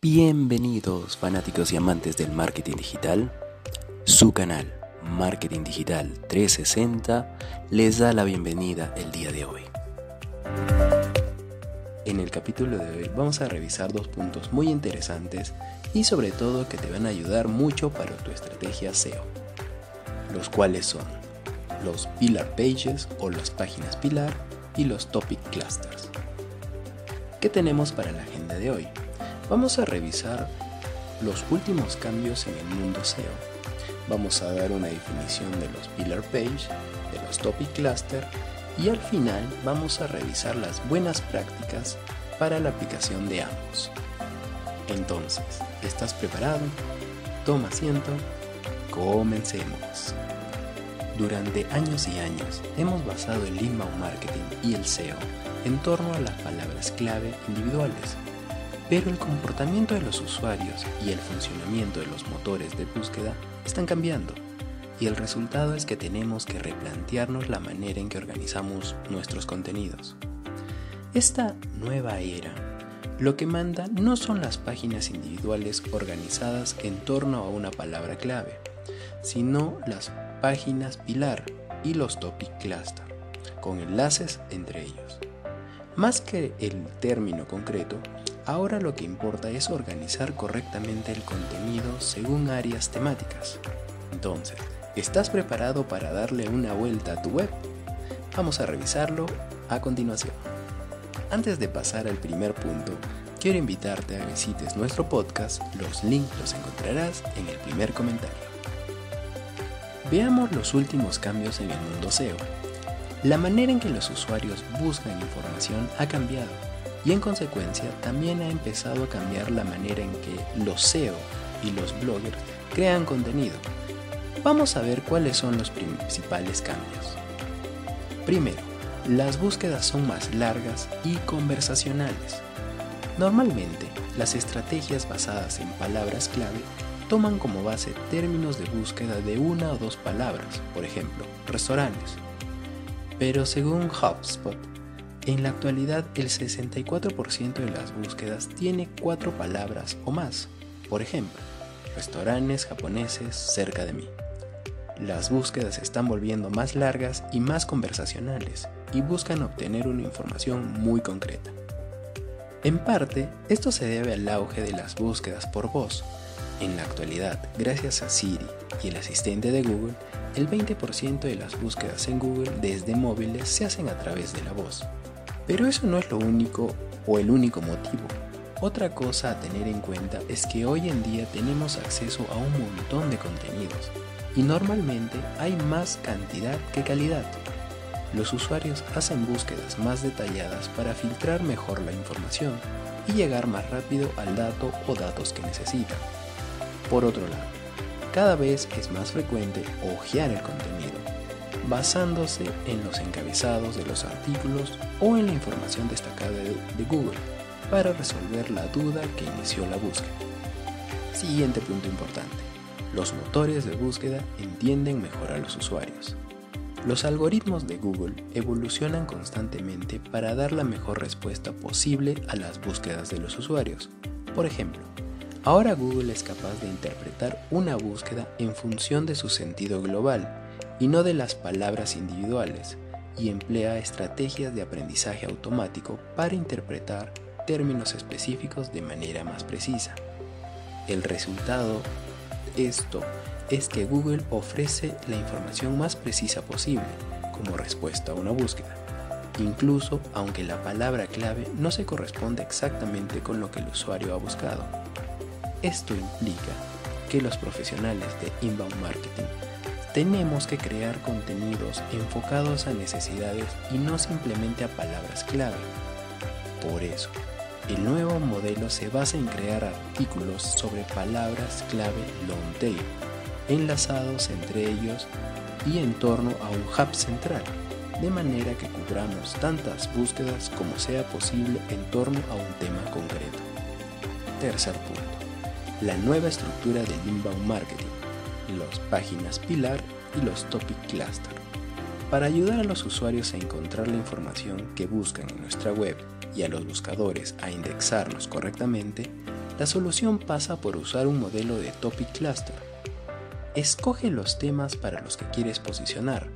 Bienvenidos fanáticos y amantes del marketing digital. Su canal Marketing Digital 360 les da la bienvenida el día de hoy. En el capítulo de hoy vamos a revisar dos puntos muy interesantes y sobre todo que te van a ayudar mucho para tu estrategia SEO, los cuales son los Pillar Pages o las páginas pilar y los Topic Clusters. ¿Qué tenemos para la agenda de hoy? Vamos a revisar los últimos cambios en el mundo SEO. Vamos a dar una definición de los pillar page, de los topic cluster y al final vamos a revisar las buenas prácticas para la aplicación de ambos. Entonces, ¿estás preparado? Toma asiento. Comencemos. Durante años y años hemos basado el inbound marketing y el SEO en torno a las palabras clave individuales pero el comportamiento de los usuarios y el funcionamiento de los motores de búsqueda están cambiando. Y el resultado es que tenemos que replantearnos la manera en que organizamos nuestros contenidos. Esta nueva era, lo que manda no son las páginas individuales organizadas en torno a una palabra clave, sino las páginas pilar y los topic cluster, con enlaces entre ellos. Más que el término concreto, Ahora lo que importa es organizar correctamente el contenido según áreas temáticas. Entonces, ¿estás preparado para darle una vuelta a tu web? Vamos a revisarlo a continuación. Antes de pasar al primer punto, quiero invitarte a que visites nuestro podcast, los links los encontrarás en el primer comentario. Veamos los últimos cambios en el mundo SEO. La manera en que los usuarios buscan información ha cambiado y en consecuencia también ha empezado a cambiar la manera en que los SEO y los bloggers crean contenido. Vamos a ver cuáles son los principales cambios. Primero, las búsquedas son más largas y conversacionales. Normalmente, las estrategias basadas en palabras clave toman como base términos de búsqueda de una o dos palabras, por ejemplo, restaurantes. Pero según HubSpot, en la actualidad, el 64% de las búsquedas tiene cuatro palabras o más. Por ejemplo, restaurantes japoneses cerca de mí. Las búsquedas se están volviendo más largas y más conversacionales y buscan obtener una información muy concreta. En parte, esto se debe al auge de las búsquedas por voz. En la actualidad, gracias a Siri y el asistente de Google, el 20% de las búsquedas en Google desde móviles se hacen a través de la voz. Pero eso no es lo único o el único motivo. Otra cosa a tener en cuenta es que hoy en día tenemos acceso a un montón de contenidos y normalmente hay más cantidad que calidad. Los usuarios hacen búsquedas más detalladas para filtrar mejor la información y llegar más rápido al dato o datos que necesitan. Por otro lado, cada vez es más frecuente hojear el contenido basándose en los encabezados de los artículos o en la información destacada de, Google para resolver la duda que inició la búsqueda. Siguiente punto importante. Los motores de búsqueda entienden mejor a los usuarios. Los algoritmos de Google evolucionan constantemente para dar la mejor respuesta posible a las búsquedas de los usuarios. Por ejemplo, ahora Google es capaz de interpretar una búsqueda en función de su sentido global y no de las palabras individuales, y emplea estrategias de aprendizaje automático para interpretar términos específicos de manera más precisa. El resultado esto es que Google ofrece la información más precisa posible como respuesta a una búsqueda, incluso aunque la palabra clave no se corresponde exactamente con lo que el usuario ha buscado. Esto implica que los profesionales de inbound marketing tenemos que crear contenidos enfocados a necesidades y no simplemente a palabras clave. Por eso, el nuevo modelo se basa en crear artículos sobre palabras clave long tail, enlazados entre ellos y en torno a un hub central, de manera que cubramos tantas búsquedas como sea posible en torno a un tema concreto. Tercer punto. La nueva estructura del inbound marketing las páginas pilar y los topic cluster. Para ayudar a los usuarios a encontrar la información que buscan en nuestra web y a los buscadores a indexarnos correctamente, La solución pasa por usar un modelo de Topic Cluster. Escoge los temas para los que quieres posicionar,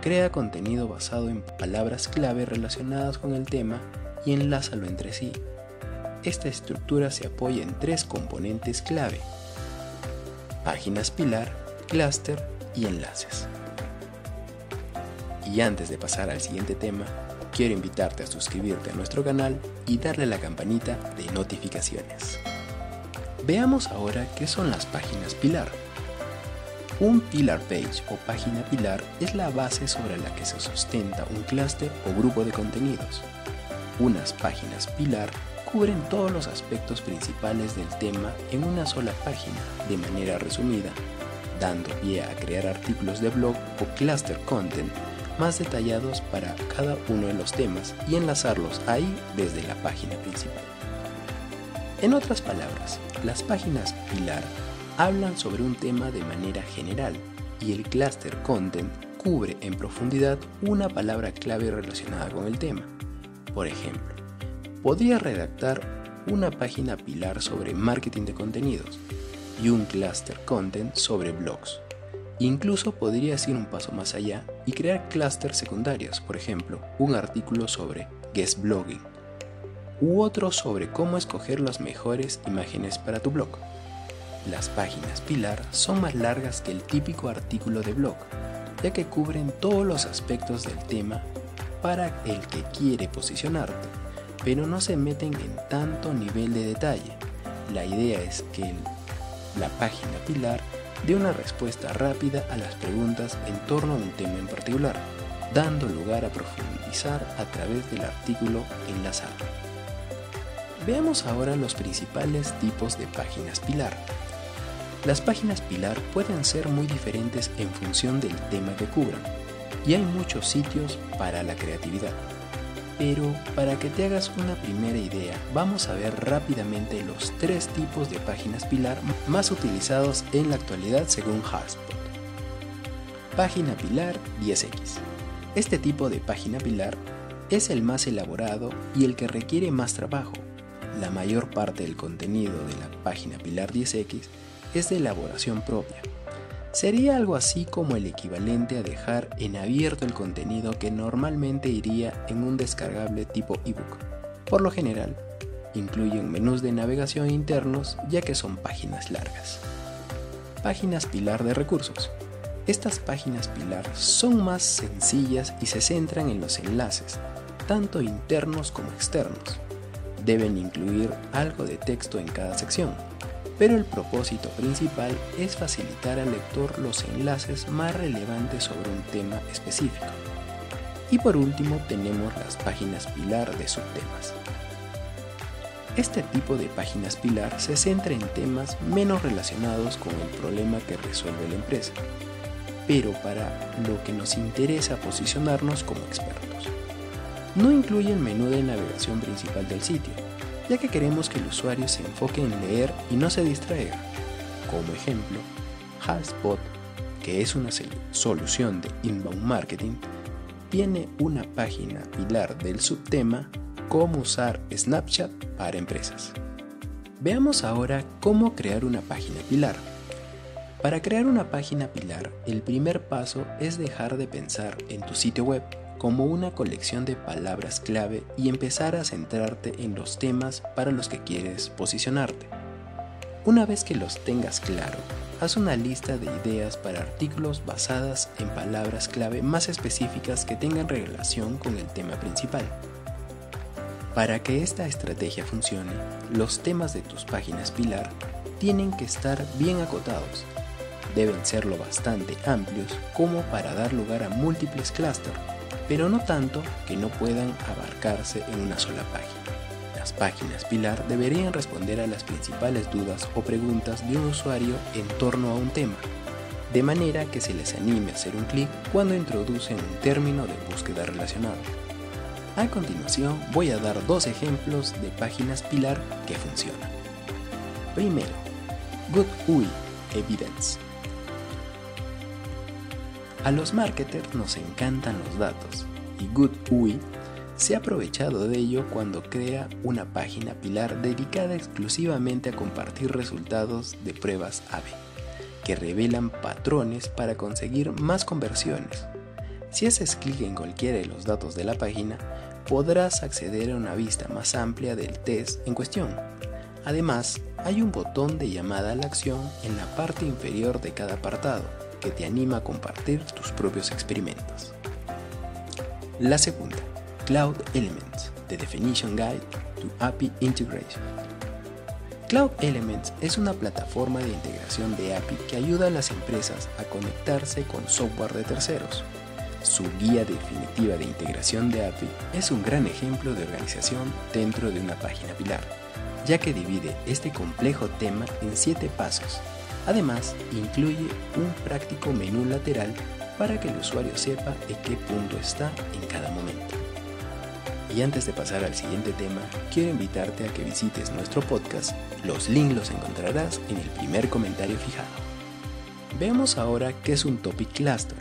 crea contenido basado en palabras clave relacionadas con el tema y enlázalo entre sí. Esta estructura se apoya en tres componentes clave. Páginas pilar, clúster y enlaces. Y antes de pasar al siguiente tema, quiero invitarte a suscribirte a nuestro canal y darle la campanita de notificaciones. Veamos ahora qué son las páginas pilar. Un pillar page o página pilar es la base sobre la que se sustenta un clúster o grupo de contenidos. Unas páginas pilar cubren todos los aspectos principales del tema en una sola página de manera resumida, dando pie a crear artículos de blog o cluster content más detallados para cada uno de los temas y enlazarlos ahí desde la página principal. En otras palabras, las páginas pilar hablan sobre un tema de manera general y el cluster content cubre en profundidad una palabra clave relacionada con el tema. Por ejemplo, podría redactar una página pilar sobre marketing de contenidos y un cluster content sobre blogs. Incluso podría ir un paso más allá y crear clusters secundarios, por ejemplo, un artículo sobre guest blogging u otro sobre cómo escoger las mejores imágenes para tu blog. Las páginas pilar son más largas que el típico artículo de blog, ya que cubren todos los aspectos del tema para el que quiere posicionarte, pero no se meten en tanto nivel de detalle. La idea es que la página pilar dé una respuesta rápida a las preguntas en torno a un tema en particular, dando lugar a profundizar a través del artículo enlazado. Veamos ahora los principales tipos de páginas pilar. Las páginas pilar pueden ser muy diferentes en función del tema que cubran, y hay muchos sitios para la creatividad. Pero para que te hagas una primera idea, vamos a ver rápidamente los tres tipos de páginas pilar más utilizados en la actualidad según HubSpot. Página pilar 10X. Este tipo de página pilar es el más elaborado y el que requiere más trabajo. La mayor parte del contenido de la página pilar 10X es de elaboración propia Sería algo así como el equivalente a dejar en abierto el contenido que normalmente iría en un descargable tipo ebook. Por lo general, incluyen menús de navegación internos ya que son páginas largas. Páginas pilar de recursos. Estas páginas pilar son más sencillas y se centran en los enlaces, tanto internos como externos. Deben incluir algo de texto en cada sección, pero el propósito principal es facilitar al lector los enlaces más relevantes sobre un tema específico. Y por último tenemos las páginas pilar de subtemas. Este tipo de páginas pilar se centra en temas menos relacionados con el problema que resuelve la empresa, pero para lo que nos interesa posicionarnos como expertos. No incluye el menú de navegación principal del sitio, ya que queremos que el usuario se enfoque en leer y no se distraiga. Como ejemplo, HubSpot, que es una solución de inbound marketing, tiene una página pilar del subtema Cómo usar Snapchat para empresas. Veamos ahora cómo crear una página pilar. Para crear una página pilar, el primer paso es dejar de pensar en tu sitio web como una colección de palabras clave y empezar a centrarte en los temas para los que quieres posicionarte. Una vez que los tengas claro, haz una lista de ideas para artículos basadas en palabras clave más específicas que tengan relación con el tema principal. Para que esta estrategia funcione, los temas de tus páginas pilar tienen que estar bien acotados. Deben ser lo bastante amplios como para dar lugar a múltiples clústeres pero no tanto que no puedan abarcarse en una sola página. Las páginas pilar deberían responder a las principales dudas o preguntas de un usuario en torno a un tema, de manera que se les anime a hacer un clic cuando introducen un término de búsqueda relacionado. A continuación voy a dar dos ejemplos de páginas pilar que funcionan. Primero, Good UI Evidence a los marketers nos encantan los datos y Good UI se ha aprovechado de ello cuando crea una página pilar dedicada exclusivamente a compartir resultados de pruebas AVE, que revelan patrones para conseguir más conversiones. Si haces clic en cualquiera de los datos de la página, podrás acceder a una vista más amplia del test en cuestión. Además, hay un botón de llamada a la acción en la parte inferior de cada apartado que te anima a compartir tus propios experimentos. La segunda, Cloud Elements, The Definition Guide to API Integration. Cloud Elements es una plataforma de integración de API que ayuda a las empresas a conectarse con software de terceros. Su guía definitiva de integración de API es un gran ejemplo de organización dentro de una página pilar, ya que divide este complejo tema en siete pasos. Además, incluye un práctico menú lateral para que el usuario sepa en qué punto está en cada momento. Y antes de pasar al siguiente tema, quiero invitarte a que visites nuestro podcast. Los links los encontrarás en el primer comentario fijado. Veamos ahora qué es un Topic Cluster.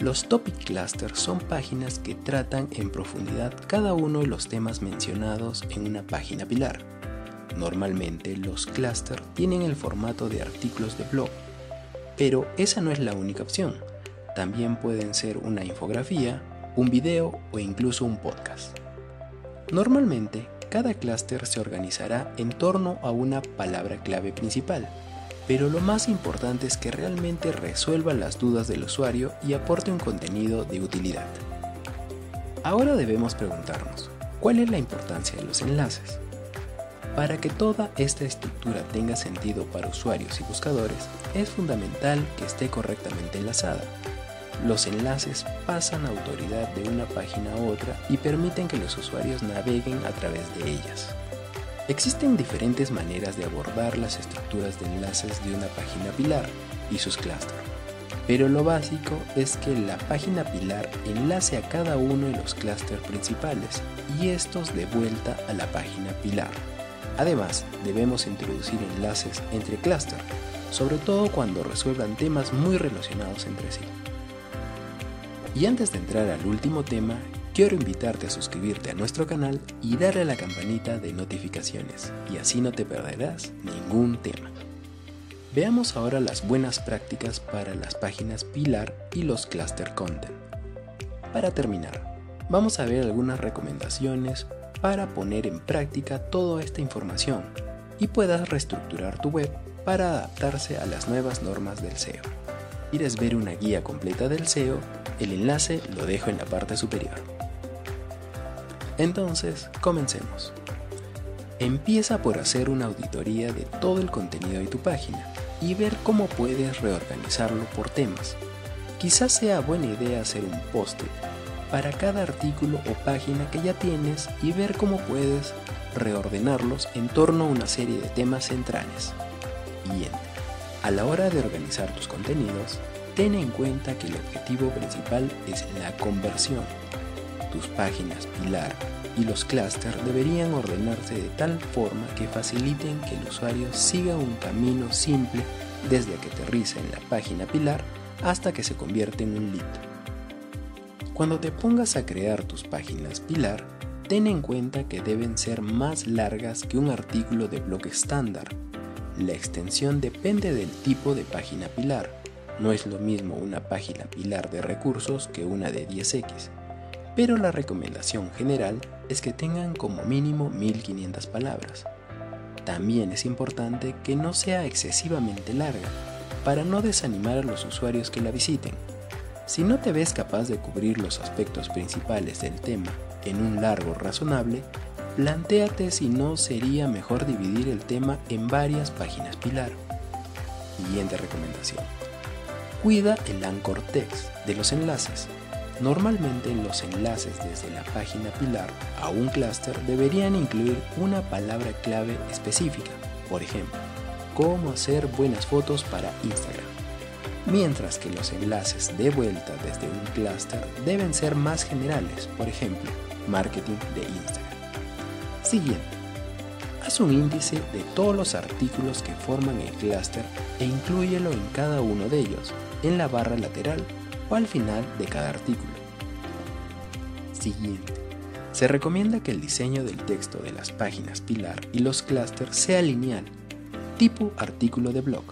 Los Topic Clusters son páginas que tratan en profundidad cada uno de los temas mencionados en una página pilar. Normalmente los clusters tienen el formato de artículos de blog, pero esa no es la única opción. También pueden ser una infografía, un video o incluso un podcast. Normalmente, cada clúster se organizará en torno a una palabra clave principal, pero lo más importante es que realmente resuelva las dudas del usuario y aporte un contenido de utilidad. Ahora debemos preguntarnos, ¿cuál es la importancia de los enlaces? Para que toda esta estructura tenga sentido para usuarios y buscadores, es fundamental que esté correctamente enlazada, los enlaces pasan autoridad de una página a otra y permiten que los usuarios naveguen a través de ellas. Existen diferentes maneras de abordar las estructuras de enlaces de una página pilar y sus clústeres, pero lo básico es que la página pilar enlace a cada uno de los clústeres principales y estos de vuelta a la página pilar. Además, debemos introducir enlaces entre clústeres, sobre todo cuando resuelvan temas muy relacionados entre sí. Y antes de entrar al último tema, quiero invitarte a suscribirte a nuestro canal y darle a la campanita de notificaciones, y así no te perderás ningún tema. Veamos ahora las buenas prácticas para las páginas Pilar y los Cluster Content. Para terminar, vamos a ver algunas recomendaciones para poner en práctica toda esta información y puedas reestructurar tu web para adaptarse a las nuevas normas del SEO. ¿Quieres ver una guía completa del SEO? El enlace lo dejo en la parte superior. Entonces, comencemos. Empieza por hacer una auditoría de todo el contenido de tu página y ver cómo puedes reorganizarlo por temas. Quizás sea buena idea hacer un post para cada artículo o página que ya tienes y ver cómo puedes reordenarlos en torno a una serie de temas centrales. Bien, a la hora de organizar tus contenidos, ten en cuenta que el objetivo principal es la conversión. Tus páginas pilar y los clústeres deberían ordenarse de tal forma que faciliten que el usuario siga un camino simple desde que aterriza en la página pilar hasta que se convierte en un lead. Cuando te pongas a crear tus páginas pilar, ten en cuenta que deben ser más largas que un artículo de blog estándar. La extensión depende del tipo de página pilar no es lo mismo una página pilar de recursos que una de 10x, pero la recomendación general es que tengan como mínimo 1500 palabras. También es importante que no sea excesivamente larga, para no desanimar a los usuarios que la visiten. Si no te ves capaz de cubrir los aspectos principales del tema en un largo razonable, plantéate si no sería mejor dividir el tema en varias páginas pilar. Siguiente recomendación. Cuida el anchor text de los enlaces. Normalmente los enlaces desde la página pilar a un clúster deberían incluir una palabra clave específica, por ejemplo, cómo hacer buenas fotos para Instagram. Mientras que los enlaces de vuelta desde un clúster deben ser más generales, por ejemplo, marketing de Instagram. Siguiente. Haz un índice de todos los artículos que forman el clúster e inclúyelo en cada uno de ellos en la barra lateral o al final de cada artículo. Siguiente. Se recomienda que el diseño del texto de las páginas pilar y los clústeres sea lineal, tipo artículo de blog.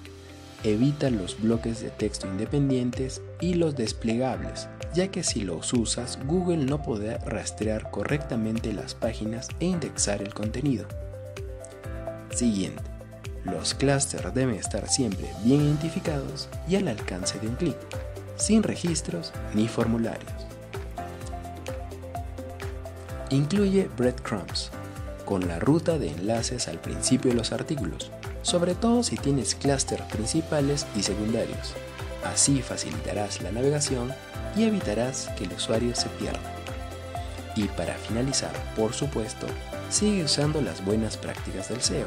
Evita los bloques de texto independientes y los desplegables, ya que si los usas, Google no podrá rastrear correctamente las páginas e indexar el contenido. Siguiente. Los clústeres deben estar siempre bien identificados y al alcance de un clic, sin registros ni formularios. Incluye breadcrumbs, con la ruta de enlaces al principio de los artículos, sobre todo si tienes clústeres principales y secundarios. Así facilitarás la navegación y evitarás que el usuario se pierda. Y para finalizar, por supuesto, sigue usando las buenas prácticas del SEO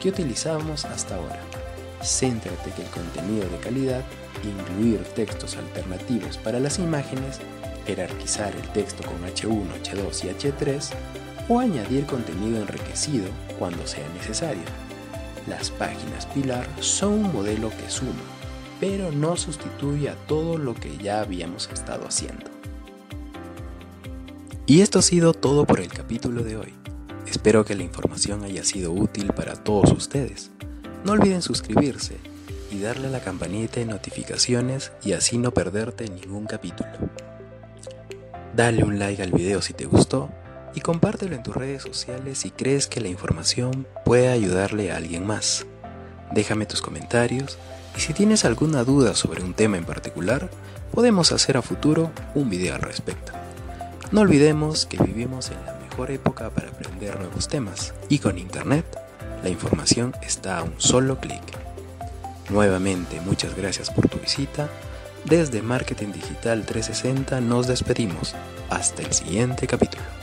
que utilizábamos hasta ahora. Céntrate que el contenido de calidad, incluir textos alternativos para las imágenes, jerarquizar el texto con H1, H2 y H3 o añadir contenido enriquecido cuando sea necesario. Las páginas pilar son un modelo que suma, pero no sustituye a todo lo que ya habíamos estado haciendo. Y esto ha sido todo por el capítulo de hoy. Espero que la información haya sido útil para todos ustedes. No olviden suscribirse y darle a la campanita de notificaciones y así no perderte ningún capítulo. Dale un like al video si te gustó y compártelo en tus redes sociales si crees que la información puede ayudarle a alguien más. Déjame tus comentarios y si tienes alguna duda sobre un tema en particular, podemos hacer a futuro un video al respecto. No olvidemos que vivimos en la mejor época para aprender nuevos temas y con Internet la información está a un solo clic. Nuevamente muchas gracias por tu visita. Desde Marketing Digital 360 nos despedimos. Hasta el siguiente capítulo.